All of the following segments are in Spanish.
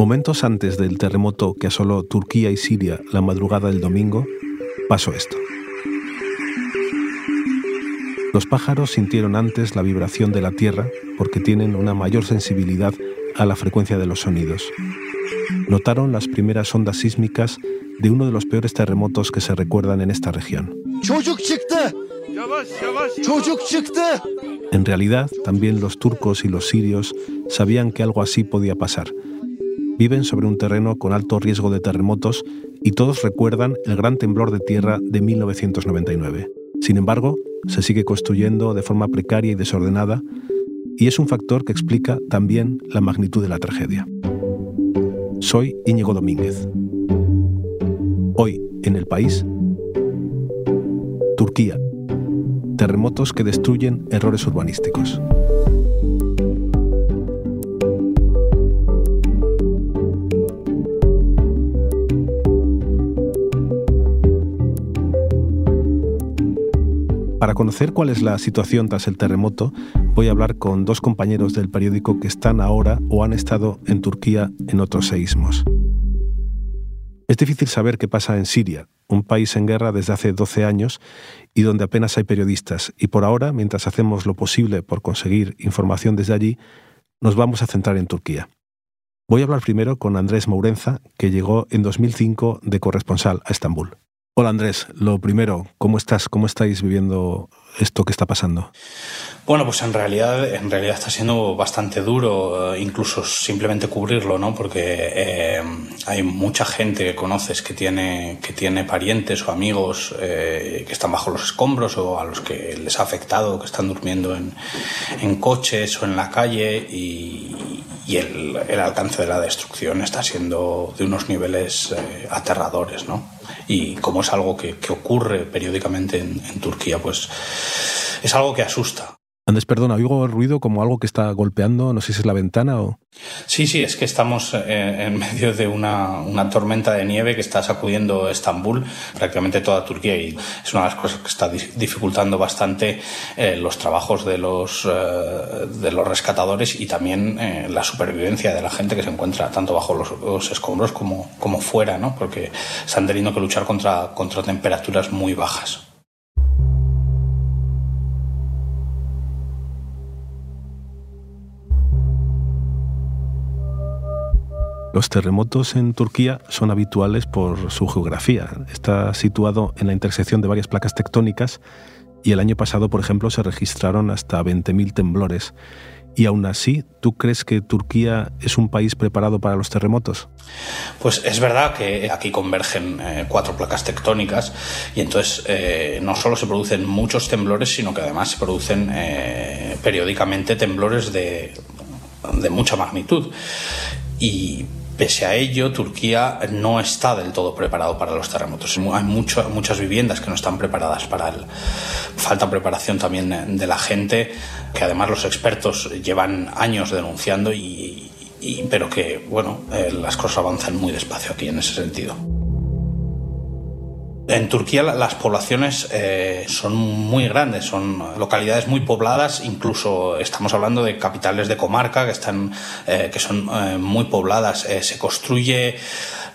Momentos antes del terremoto que asoló Turquía y Siria la madrugada del domingo, pasó esto. Los pájaros sintieron antes la vibración de la tierra porque tienen una mayor sensibilidad a la frecuencia de los sonidos. Notaron las primeras ondas sísmicas de uno de los peores terremotos que se recuerdan en esta región. En realidad, también los turcos y los sirios sabían que algo así podía pasar. Viven sobre un terreno con alto riesgo de terremotos y todos recuerdan el gran temblor de tierra de 1999. Sin embargo, se sigue construyendo de forma precaria y desordenada y es un factor que explica también la magnitud de la tragedia. Soy Íñigo Domínguez. Hoy, en el país, Turquía. Terremotos que destruyen errores urbanísticos. Para conocer cuál es la situación tras el terremoto, voy a hablar con dos compañeros del periódico que están ahora o han estado en Turquía en otros seísmos. Es difícil saber qué pasa en Siria, un país en guerra desde hace 12 años y donde apenas hay periodistas. Y por ahora, mientras hacemos lo posible por conseguir información desde allí, nos vamos a centrar en Turquía. Voy a hablar primero con Andrés Mourenza, que llegó en 2005 de corresponsal a Estambul. Hola Andrés, lo primero, ¿cómo estás? ¿Cómo estáis viviendo esto que está pasando? Bueno, pues en realidad, en realidad está siendo bastante duro, eh, incluso simplemente cubrirlo, ¿no? Porque eh, hay mucha gente que conoces que tiene, que tiene parientes o amigos eh, que están bajo los escombros o a los que les ha afectado, que están durmiendo en, en coches o en la calle y, el, el, alcance de la destrucción está siendo de unos niveles aterradores, ¿no? y como es algo que, que ocurre periódicamente en, en, Turquía, pues es algo que asusta. Andrés, perdona, oigo el ruido como algo que está golpeando, no sé si es la ventana o... Sí, sí, es que estamos eh, en medio de una, tormenta de nieve que está sacudiendo Estambul, prácticamente toda Turquía, y es una de las cosas que está dificultando bastante eh, los trabajos de los, eh, de los rescatadores y también la supervivencia de la gente que se encuentra tanto bajo los, los, escombros como, como fuera, ¿no? porque están teniendo que luchar contra, contra temperaturas muy bajas. Los terremotos en Turquía son habituales por su geografía. Está situado en la intersección de varias placas tectónicas y el año pasado, por ejemplo, se registraron hasta 20.000 temblores. Y aún así, ¿tú crees que Turquía es un país preparado para los terremotos? Pues es verdad que aquí convergen eh, cuatro placas tectónicas y entonces eh, no solo se producen muchos temblores, sino que además se producen eh, periódicamente temblores de, de mucha magnitud. Y Pese a ello, Turquía no está del todo preparado para los terremotos. Hay mucho, muchas viviendas que no están preparadas para él. Falta preparación también de la gente, que además los expertos llevan años denunciando, y pero que, bueno, eh, las cosas avanzan muy despacio aquí en ese sentido. En Turquía las poblaciones eh, son muy grandes, son localidades muy pobladas, incluso estamos hablando de capitales de comarca que, están, eh, que son eh, muy pobladas. Se construye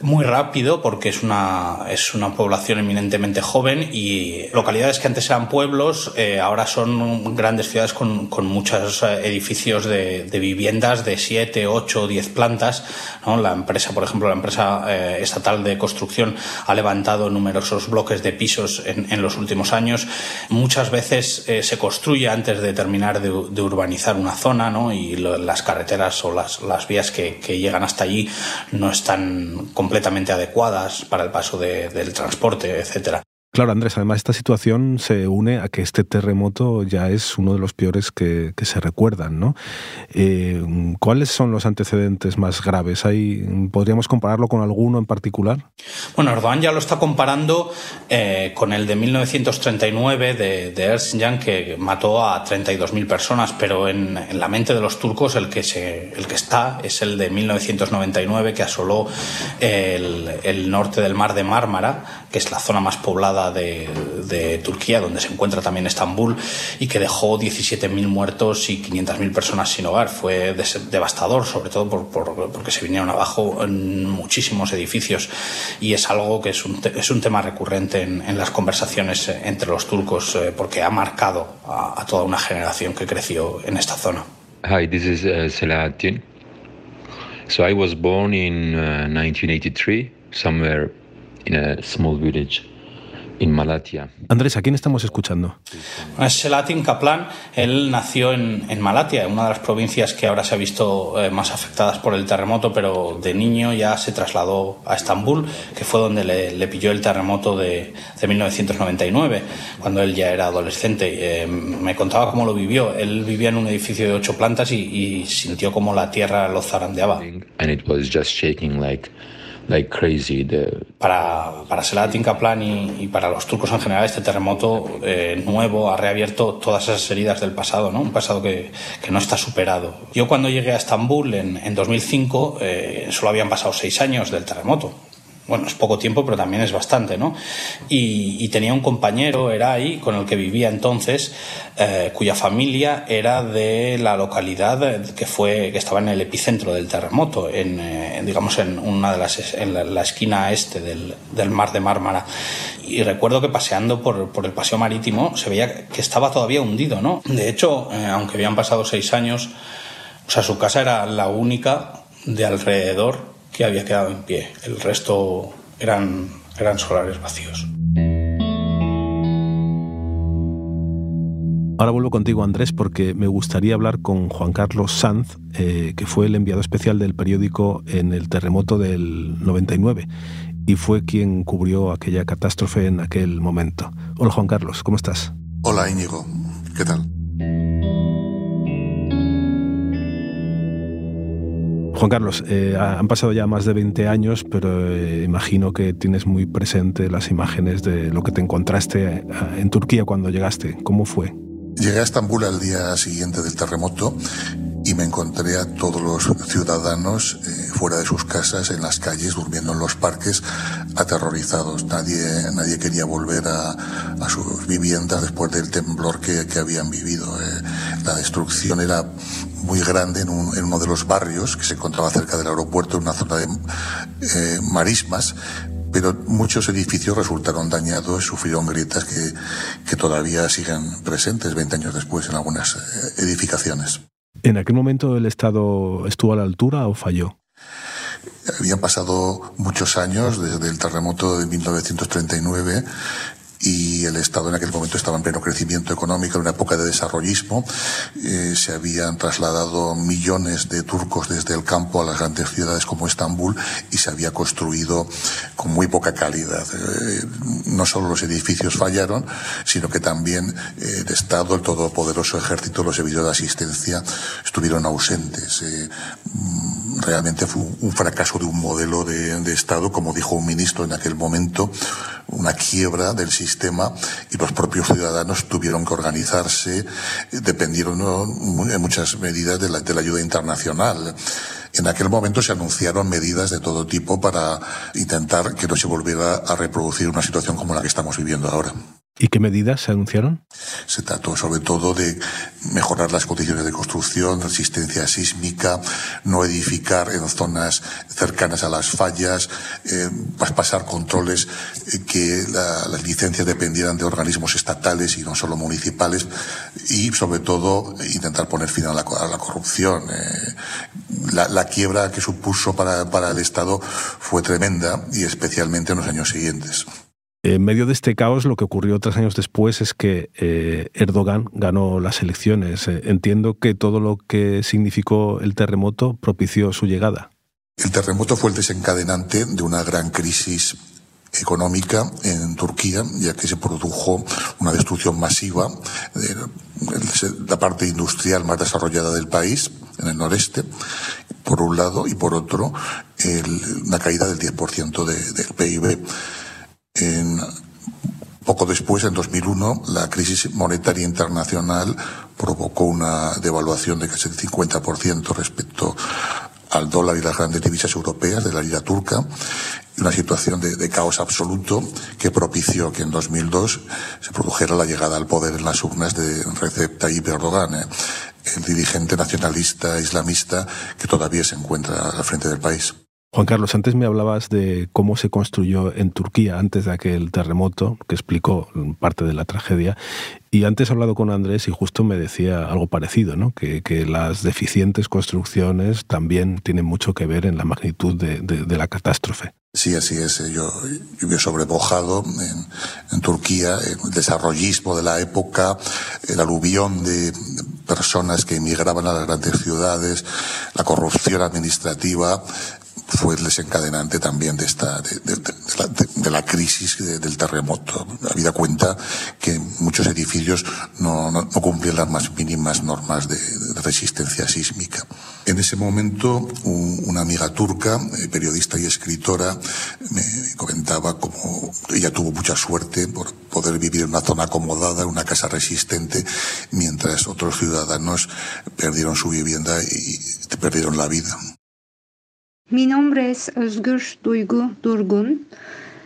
muy rápido porque es una, es una población eminentemente joven y localidades que antes eran pueblos eh, ahora son grandes ciudades con, con muchos edificios de, de, viviendas de 7, 8, 10 plantas. ¿no? La empresa, por ejemplo, la empresa eh, estatal de construcción ha levantado numerosos bloques de pisos en, en los últimos años. Muchas veces eh, se construye antes de terminar de, de urbanizar una zona ¿no? y lo, las carreteras o las, las vías que, que llegan hasta allí no están completamente adecuadas para el paso de, del transporte, etcétera. Claro, Andrés, además esta situación se une a que este terremoto ya es uno de los peores que, se recuerdan, ¿no? Eh, ¿Cuáles son los antecedentes más graves? ¿Hay, ¿Podríamos compararlo con alguno en particular? Bueno, Erdogan ya lo está comparando eh, con el de 1939 de, de Erzincan, que mató a 32.000 personas, pero en, la mente de los turcos el que, se, el que está es el de 1999, que asoló el norte del mar de Mármara, que es la zona más poblada de, Turquía, donde se encuentra también Estambul, y que dejó 17.000 muertos y 500.000 personas sin hogar. Fue devastador, sobre todo por, porque se vinieron abajo muchísimos edificios, y es algo que es un, es un tema recurrente en, las conversaciones entre los turcos, eh, porque ha marcado a, toda una generación que creció en esta zona. Hi, this is uh, Selahattin. So I was born in 1983, uh, somewhere in a small village in Malatia. Andrés, ¿a quién estamos escuchando? Es Selatin Kaplan. Él nació en, en, Malatia, una de las provincias que ahora se ha visto eh, más afectadas por el terremoto, pero de niño ya se trasladó a Estambul, que fue donde le, pilló el terremoto de, de, 1999, cuando él ya era adolescente. Eh, me contaba cómo lo vivió. Él vivía en un edificio de ocho plantas y, y sintió como la tierra lo zarandeaba. And it was just shaking like like crazy. Para, para Selahattin Kaplan y, para los turcos en general, este terremoto eh, nuevo ha reabierto todas esas heridas del pasado, ¿no? un pasado que, que no está superado. Yo cuando llegué a Estambul en, en 2005, eh, solo habían pasado seis años del terremoto bueno, es poco tiempo, pero también es bastante, ¿no? Y, tenía un compañero, era ahí, con el que vivía entonces, eh, cuya familia era de la localidad que fue, que estaba en el epicentro del terremoto, en, eh, digamos, en una de las, en la, esquina este del, del, mar de Mármara. Y recuerdo que paseando por, por, el paseo marítimo se veía que estaba todavía hundido, ¿no? De hecho, eh, aunque habían pasado seis años, o sea, su casa era la única de alrededor que había quedado en pie. El resto eran, eran solares vacíos. Ahora vuelvo contigo, Andrés, porque me gustaría hablar con Juan Carlos Sanz, eh, que fue el enviado especial del periódico en el terremoto del 99 y fue quien cubrió aquella catástrofe en aquel momento. Hola, Juan Carlos, ¿cómo estás? Hola, Íñigo, ¿qué tal? Juan Carlos, eh, han pasado ya más de 20 años, pero eh, imagino que tienes muy presente las imágenes de lo que te encontraste eh, en Turquía cuando llegaste. ¿Cómo fue? Llegué a Estambul al día siguiente del terremoto y me encontré a todos los ciudadanos fuera de sus casas, en las calles, durmiendo en los parques, aterrorizados. Nadie, nadie quería volver a, a sus viviendas después del temblor que, que habían vivido. la destrucción era muy grande en, uno de los barrios que se encontraba cerca del aeropuerto, en una zona de eh, marismas, pero muchos edificios resultaron dañados, sufrieron grietas que, que todavía siguen presentes 20 años después en algunas eh, edificaciones. ¿En aquel momento el Estado estuvo a la altura o falló? Habían pasado muchos años desde el terremoto de 1939 y el Estado en aquel momento estaba en pleno crecimiento económico, en una época de desarrollismo. Eh, se habían trasladado millones de turcos desde el campo a las grandes ciudades como Estambul y se había construido con muy poca calidad. Eh, no solo los edificios fallaron, sino que también eh, el Estado, el todopoderoso ejército, los servicios de asistencia estuvieron ausentes. Realmente fue un fracaso de un modelo de, Estado, como dijo un ministro en aquel momento, una quiebra del sistema y los propios ciudadanos tuvieron que organizarse, dependieron en muchas medidas de la ayuda internacional. En aquel momento se anunciaron medidas de todo tipo para intentar que no se volviera a reproducir una situación como la que estamos viviendo ahora. ¿Y qué medidas se anunciaron? Se trató sobre todo de mejorar las condiciones de construcción, resistencia sísmica, no edificar en zonas cercanas a las fallas, eh, pasar controles, eh, que las licencias dependieran de organismos estatales y no solo municipales, y sobre todo intentar poner fin a la, corrupción. Eh, la, quiebra que supuso para, para el Estado fue tremenda y especialmente en los años siguientes. En medio de este caos, lo que ocurrió tres años después es que eh, Erdogan ganó las elecciones. Eh, entiendo que todo lo que significó el terremoto propició su llegada. El terremoto fue el desencadenante de una gran crisis económica en Turquía, ya que se produjo una destrucción masiva de la parte industrial más desarrollada del país, en el noreste, por un lado, y por otro, una caída del 10% del PIB. Después, en 2001, la crisis monetaria internacional provocó una devaluación de casi el 50% respecto al dólar y las grandes divisas europeas de la lira turca y una situación de, caos absoluto que propició que en 2002 se produjera la llegada al poder en las urnas de Recep Tayyip Erdogan, eh, el dirigente nacionalista islamista que todavía se encuentra al frente del país. Juan Carlos, antes me hablabas de cómo se construyó en Turquía antes de aquel terremoto, que explicó parte de la tragedia, y antes he hablado con Andrés y justo me decía algo parecido, ¿no? que, las deficientes construcciones también tienen mucho que ver en la magnitud de, la catástrofe. Sí, así es. Yo, yo en, en, Turquía, el desarrollismo de la época, el aluvión de personas que emigraban a las grandes ciudades, la corrupción administrativa, fue el desencadenante también de esta de, la, crisis del terremoto. Habida cuenta que muchos edificios no, no, cumplían las más mínimas normas de, resistencia sísmica. En ese momento, una amiga turca, eh, periodista y escritora, me comentaba cómo ella tuvo mucha suerte por poder vivir en una zona acomodada, en una casa resistente, mientras otros ciudadanos perdieron su vivienda y perdieron la vida. Mi nombre es Özgür Duygu Durgun.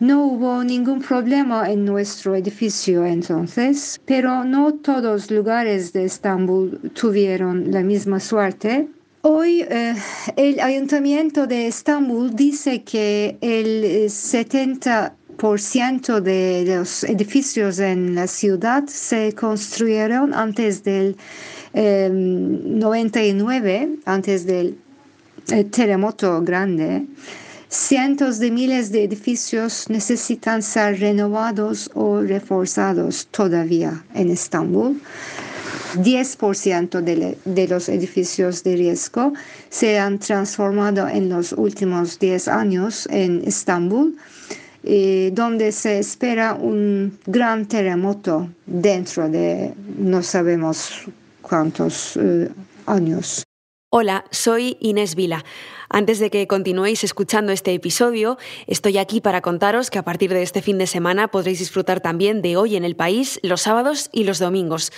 No hubo ningún problema en nuestro edificio entonces, pero no todos los lugares de Estambul tuvieron la misma suerte. Hoy eh, el ayuntamiento de Estambul dice que el 70% de los edificios en la ciudad se construyeron antes del 99, eh, antes del terremoto grande, cientos de miles de edificios necesitan ser renovados o reforzados todavía en Estambul. 10% de, de, los edificios de riesgo se han transformado en los últimos 10 años en Estambul, eh, donde se espera un gran terremoto dentro de no sabemos cuántos eh, años. Hola, soy Inés Vila. Antes de que continuéis escuchando este episodio, estoy aquí para contaros que a partir de este fin de semana podréis disfrutar también de Hoy en el País los sábados y los domingos.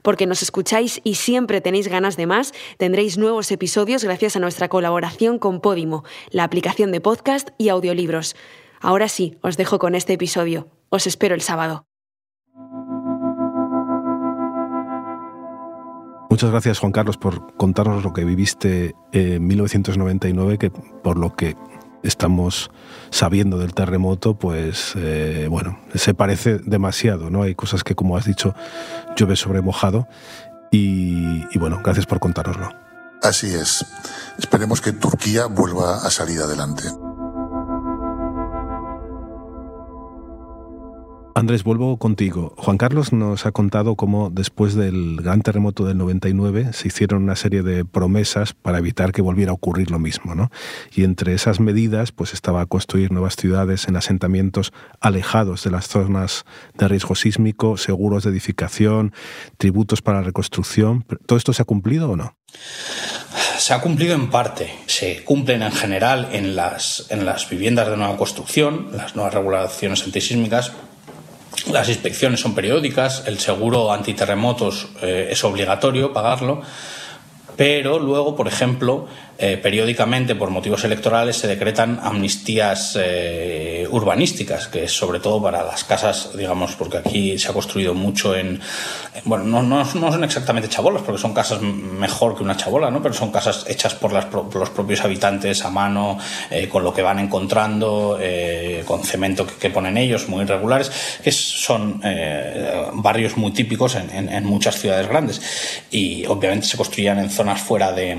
Porque nos escucháis y siempre tenéis ganas de más, tendréis nuevos episodios gracias a nuestra colaboración con Podimo, la aplicación de podcast y audiolibros. Ahora sí, os dejo con este episodio. Os espero el sábado. Muchas gracias Juan Carlos por contarnos lo que viviste en 1999, que por lo que estamos sabiendo del terremoto, pues eh, bueno, se parece demasiado, ¿no? Hay cosas que, como has dicho, llueve sobre mojado. Y, bueno, gracias por contárnoslo. Así es. Esperemos que Turquía vuelva a salir adelante. Andrés, vuelvo contigo. Juan Carlos nos ha contado cómo después del gran terremoto del 99 se hicieron una serie de promesas para evitar que volviera a ocurrir lo mismo, ¿no? Y entre esas medidas, pues estaba construir nuevas ciudades en asentamientos alejados de las zonas de riesgo sísmico, seguros de edificación, tributos para la reconstrucción. ¿Todo esto se ha cumplido o no? Se ha cumplido en parte. Se cumplen en general en las, en las viviendas de nueva construcción, las nuevas regulaciones antisísmicas, las inspecciones son periódicas, el seguro antiterremotos eh, es obligatorio pagarlo, pero luego, por ejemplo, eh, periódicamente por motivos electorales se decretan amnistías eh, urbanísticas, que es sobre todo para las casas, digamos, porque aquí se ha construido mucho en. Bueno, no, no, son exactamente chabolas, porque son casas mejor que una chabola, ¿no? pero son casas hechas por, los propios habitantes a mano, eh, con lo que van encontrando, con cemento que, ponen ellos, muy irregulares, que son barrios muy típicos en, muchas ciudades grandes. Y obviamente se construían en zonas fuera de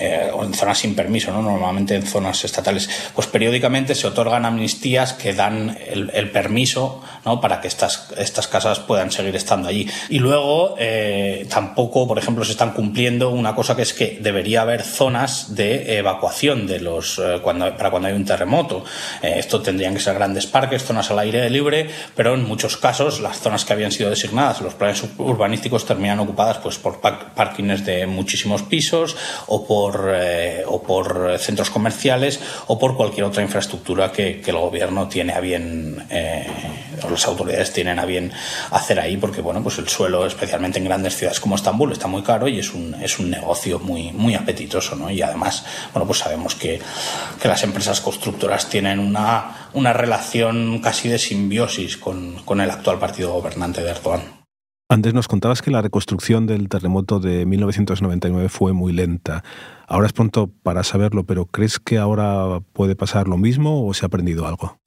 en zonas sin permiso, ¿no? normalmente en zonas estatales, pues periódicamente se otorgan amnistías que dan el, permiso ¿no? para que estas, estas casas puedan seguir estando allí. Y luego eh, tampoco, por ejemplo, se están cumpliendo una cosa que es que debería haber zonas de evacuación de los, eh, cuando, para cuando hay un terremoto. Eh, esto tendrían que ser grandes parques, zonas al aire libre, pero en muchos casos las zonas que habían sido designadas, los planes urbanísticos terminan ocupadas pues, por parkings de muchísimos pisos o por, eh, o por centros comerciales o por cualquier otra infraestructura que, el gobierno tiene a bien eh, o las autoridades tienen a bien hacer ahí porque bueno pues el suelo especialmente en grandes ciudades como Estambul está muy caro y es un, es un negocio muy, muy apetitoso ¿no? y además bueno pues sabemos que, que las empresas constructoras tienen una, una relación casi de simbiosis con, con el actual partido gobernante de Erdogan. Antes nos contabas que la reconstrucción del terremoto de 1999 fue muy lenta. Ahora es pronto para saberlo, pero ¿crees que ahora puede pasar lo mismo o se ha aprendido algo?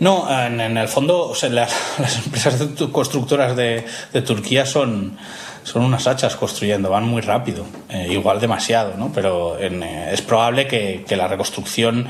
No, en, el fondo las, empresas constructoras de, Turquía son, son unas hachas construyendo, van muy rápido, eh, igual demasiado, ¿no? pero eh, es probable que, la reconstrucción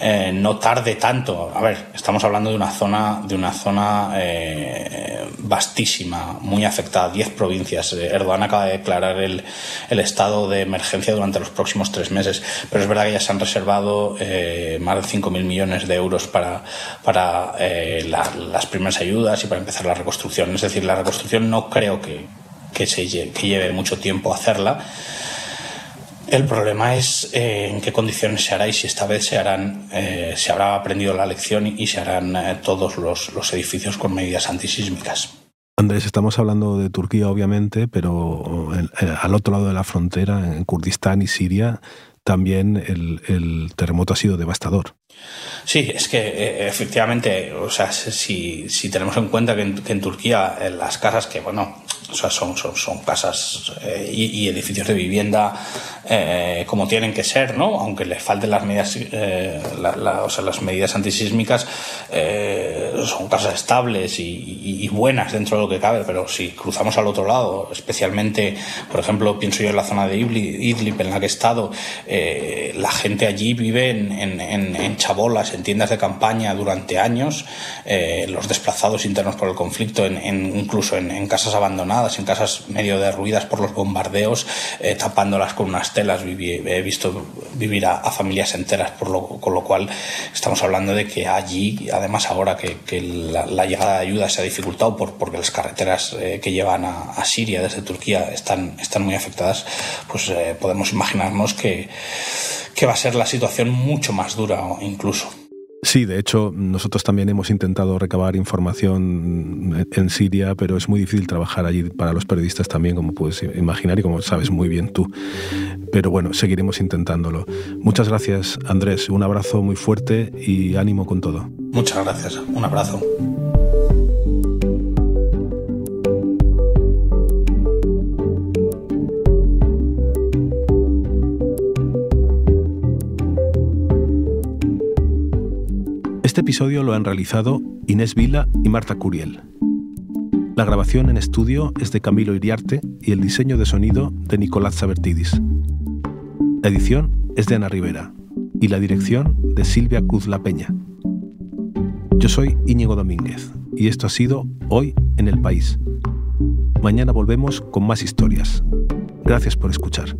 eh, no tarde tanto. A ver, estamos hablando de una zona, de una zona eh, vastísima, muy afectada, 10 provincias. Erdogan acaba de declarar el, el, estado de emergencia durante los próximos tres meses, pero es verdad que ya se han reservado más de 5.000 millones de euros para, para las primeras ayudas y para empezar la reconstrucción. Es decir, la reconstrucción no creo que, que, se, que lleve mucho tiempo hacerla. El problema es eh, en qué condiciones se hará y si esta vez se harán, eh, se habrá aprendido la lección y se harán eh, todos los, los, edificios con medidas antisísmicas. Andrés, estamos hablando de Turquía, obviamente, pero al otro lado de la frontera, en Kurdistán y Siria, también el, el terremoto ha sido devastador. Sí, es que efectivamente, o sea, si, si tenemos en cuenta que en, que en Turquía las casas que, bueno, o sea, son, son, son casas eh, y, edificios de vivienda eh, como tienen que ser, ¿no? Aunque les falten las medidas, eh, o sea, las medidas antisísmicas, son casas estables y, buenas dentro de lo que cabe, pero si cruzamos al otro lado, especialmente, por ejemplo, pienso yo en la zona de Idlib, en la que he estado, la gente allí vive en, en, chabolas, en tiendas de campaña durante años, los desplazados internos por el conflicto, incluso en casas abandonadas en casas medio derruidas por los bombardeos, eh, tapándolas con unas telas. he visto vivir a, familias enteras, por lo, con lo cual estamos hablando de que allí, además ahora que, la, llegada de ayuda se ha dificultado por, porque las carreteras eh, que llevan a, Siria desde Turquía están, están muy afectadas, pues eh, podemos imaginarnos que, que va a ser la situación mucho más dura incluso. Sí, de hecho, nosotros también hemos intentado recabar información en Siria, pero es muy difícil trabajar allí para los periodistas también, como puedes imaginar y como sabes muy bien tú. Pero bueno, seguiremos intentándolo. Muchas gracias, Andrés. Un abrazo muy fuerte y ánimo con todo. Muchas gracias. Un abrazo. Este episodio lo han realizado Inés Vila y Marta Curiel. La grabación en estudio es de Camilo Iriarte y el diseño de sonido de Nicolás Sabertidis. La edición es de Ana Rivera y la dirección de Silvia Cruz La Peña. Yo soy Íñigo Domínguez y esto ha sido Hoy en el País. Mañana volvemos con más historias. Gracias por escuchar.